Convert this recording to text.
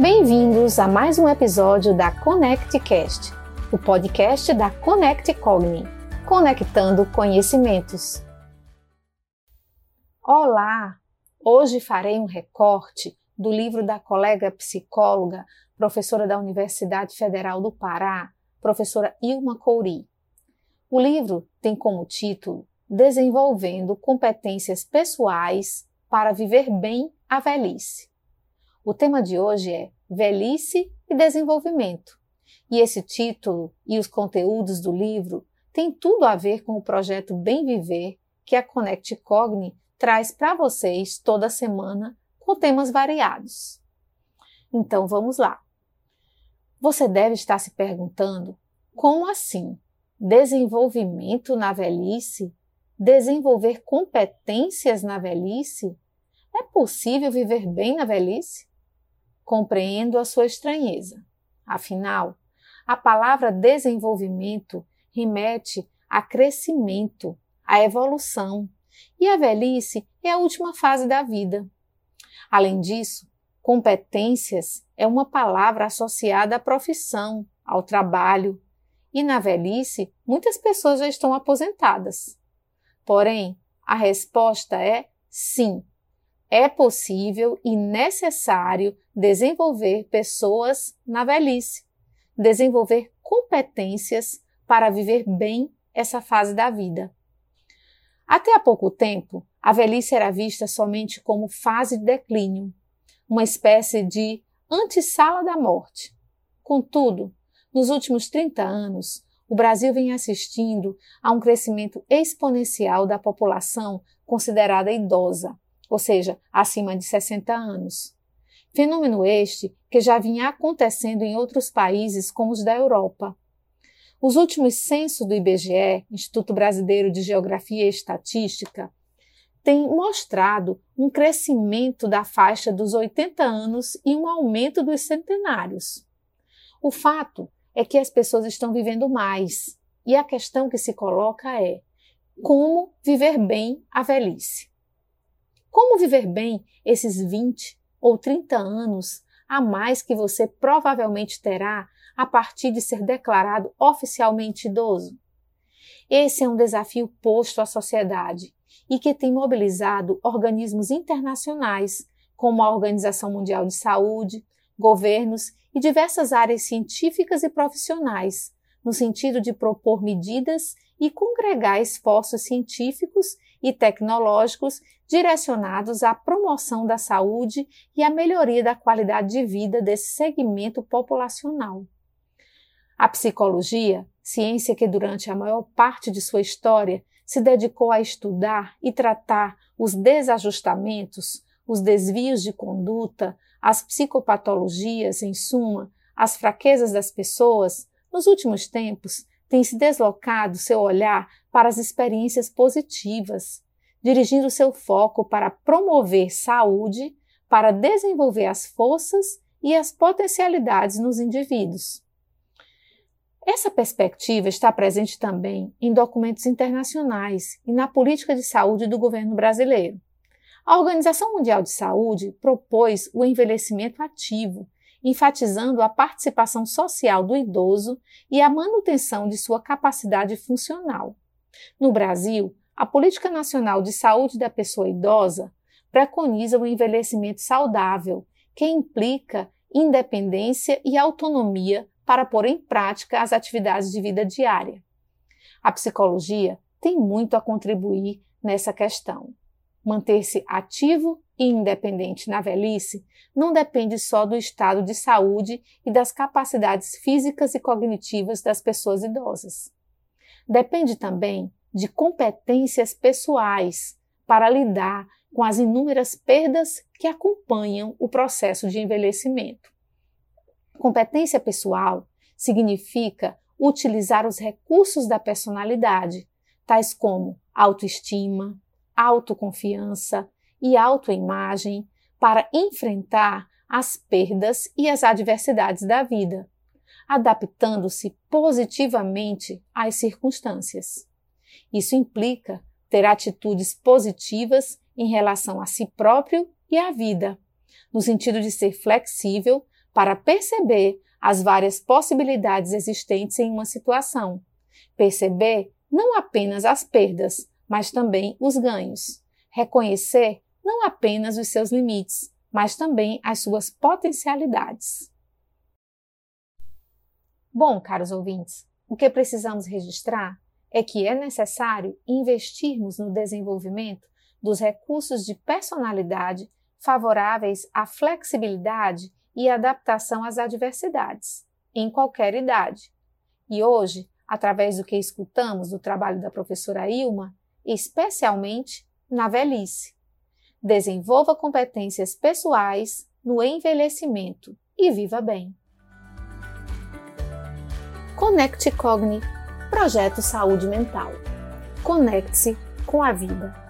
Bem-vindos a mais um episódio da ConnectCast, o podcast da Connect Cogni, conectando conhecimentos. Olá! Hoje farei um recorte do livro da colega psicóloga, professora da Universidade Federal do Pará, professora Ilma Couri. O livro tem como título Desenvolvendo competências pessoais para viver bem a velhice. O tema de hoje é Velhice e Desenvolvimento. E esse título e os conteúdos do livro têm tudo a ver com o projeto Bem Viver que a Connect Cogni traz para vocês toda semana com temas variados. Então vamos lá. Você deve estar se perguntando: como assim? Desenvolvimento na velhice? Desenvolver competências na velhice? É possível viver bem na velhice? Compreendo a sua estranheza. Afinal, a palavra desenvolvimento remete a crescimento, a evolução, e a velhice é a última fase da vida. Além disso, competências é uma palavra associada à profissão, ao trabalho, e na velhice muitas pessoas já estão aposentadas. Porém, a resposta é sim. É possível e necessário desenvolver pessoas na velhice, desenvolver competências para viver bem essa fase da vida. Até há pouco tempo, a velhice era vista somente como fase de declínio, uma espécie de antessala da morte. Contudo, nos últimos 30 anos, o Brasil vem assistindo a um crescimento exponencial da população considerada idosa, ou seja, acima de 60 anos. Fenômeno este que já vinha acontecendo em outros países como os da Europa. Os últimos censos do IBGE, Instituto Brasileiro de Geografia e Estatística, têm mostrado um crescimento da faixa dos 80 anos e um aumento dos centenários. O fato é que as pessoas estão vivendo mais, e a questão que se coloca é: como viver bem a velhice? Como viver bem esses 20 ou 30 anos a mais que você provavelmente terá a partir de ser declarado oficialmente idoso? Esse é um desafio posto à sociedade e que tem mobilizado organismos internacionais, como a Organização Mundial de Saúde, governos e diversas áreas científicas e profissionais, no sentido de propor medidas e congregar esforços científicos e tecnológicos direcionados à promoção da saúde e à melhoria da qualidade de vida desse segmento populacional. A psicologia, ciência que durante a maior parte de sua história se dedicou a estudar e tratar os desajustamentos, os desvios de conduta, as psicopatologias, em suma, as fraquezas das pessoas, nos últimos tempos tem se deslocado seu olhar para as experiências positivas, dirigindo seu foco para promover saúde, para desenvolver as forças e as potencialidades nos indivíduos. Essa perspectiva está presente também em documentos internacionais e na política de saúde do governo brasileiro. A Organização Mundial de Saúde propôs o envelhecimento ativo enfatizando a participação social do idoso e a manutenção de sua capacidade funcional. No Brasil, a Política Nacional de Saúde da Pessoa Idosa preconiza o envelhecimento saudável, que implica independência e autonomia para pôr em prática as atividades de vida diária. A psicologia tem muito a contribuir nessa questão. Manter-se ativo independente na velhice não depende só do estado de saúde e das capacidades físicas e cognitivas das pessoas idosas. Depende também de competências pessoais para lidar com as inúmeras perdas que acompanham o processo de envelhecimento. Competência pessoal significa utilizar os recursos da personalidade, tais como autoestima, autoconfiança, e autoimagem para enfrentar as perdas e as adversidades da vida, adaptando-se positivamente às circunstâncias. Isso implica ter atitudes positivas em relação a si próprio e à vida, no sentido de ser flexível para perceber as várias possibilidades existentes em uma situação. Perceber não apenas as perdas, mas também os ganhos. Reconhecer não apenas os seus limites, mas também as suas potencialidades. Bom, caros ouvintes, o que precisamos registrar é que é necessário investirmos no desenvolvimento dos recursos de personalidade favoráveis à flexibilidade e adaptação às adversidades, em qualquer idade. E hoje, através do que escutamos do trabalho da professora Ilma, especialmente na velhice. Desenvolva competências pessoais no envelhecimento e viva bem. Conecte Cogni Projeto Saúde Mental. Conecte-se com a vida.